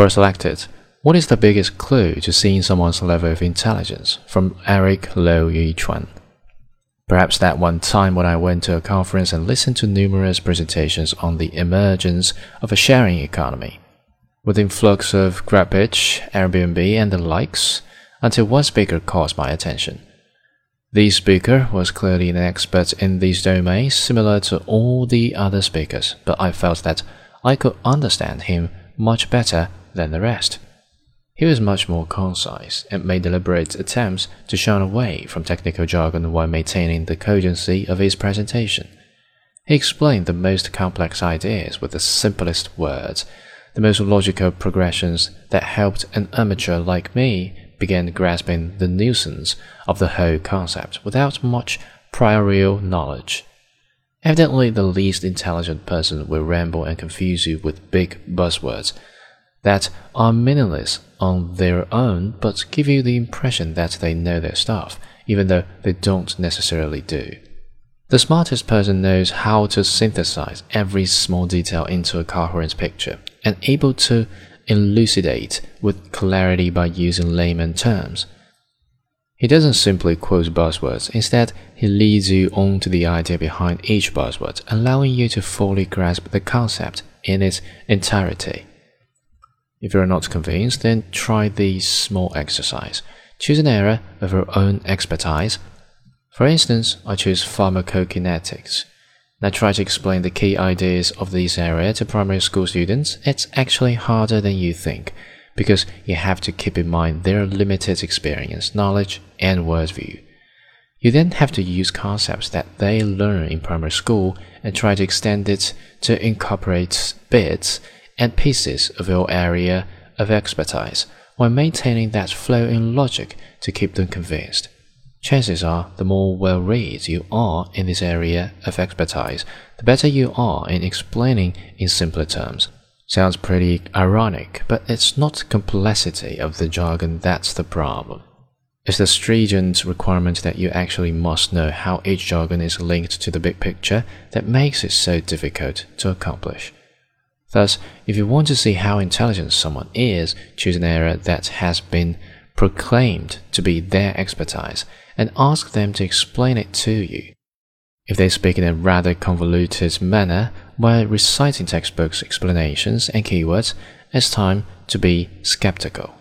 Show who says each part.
Speaker 1: Or selected What is the biggest clue to seeing someone's level of intelligence? from Eric Low Yuchuan. Perhaps that one time when I went to a conference and listened to numerous presentations on the emergence of a sharing economy, with influx of GrabHitch, Airbnb, and the likes, until one speaker caught my attention. The speaker was clearly an expert in these domains, similar to all the other speakers, but I felt that I could understand him much better than the rest. He was much more concise and made deliberate attempts to shun away from technical jargon while maintaining the cogency of his presentation. He explained the most complex ideas with the simplest words, the most logical progressions that helped an amateur like me begin grasping the nuisance of the whole concept without much prior knowledge. Evidently, the least intelligent person will ramble and confuse you with big buzzwords that are meaningless on their own but give you the impression that they know their stuff, even though they don't necessarily do. The smartest person knows how to synthesize every small detail into a coherent picture and able to elucidate with clarity by using layman terms. He doesn't simply quote buzzwords, instead, he leads you on to the idea behind each buzzword, allowing you to fully grasp the concept in its entirety. If you are not convinced, then try this small exercise. Choose an area of your own expertise. For instance, I choose pharmacokinetics. Now try to explain the key ideas of this area to primary school students. It's actually harder than you think, because you have to keep in mind their limited experience, knowledge, and worldview. You then have to use concepts that they learn in primary school and try to extend it to incorporate bits and pieces of your area of expertise while maintaining that flow in logic to keep them convinced. Chances are, the more well read you are in this area of expertise, the better you are in explaining in simpler terms. Sounds pretty ironic, but it's not complexity of the jargon that's the problem. It's the stringent requirement that you actually must know how each jargon is linked to the big picture that makes it so difficult to accomplish. Thus, if you want to see how intelligent someone is, choose an area that has been proclaimed to be their expertise and ask them to explain it to you. If they speak in a rather convoluted manner while reciting textbooks, explanations, and keywords, it's time to be skeptical.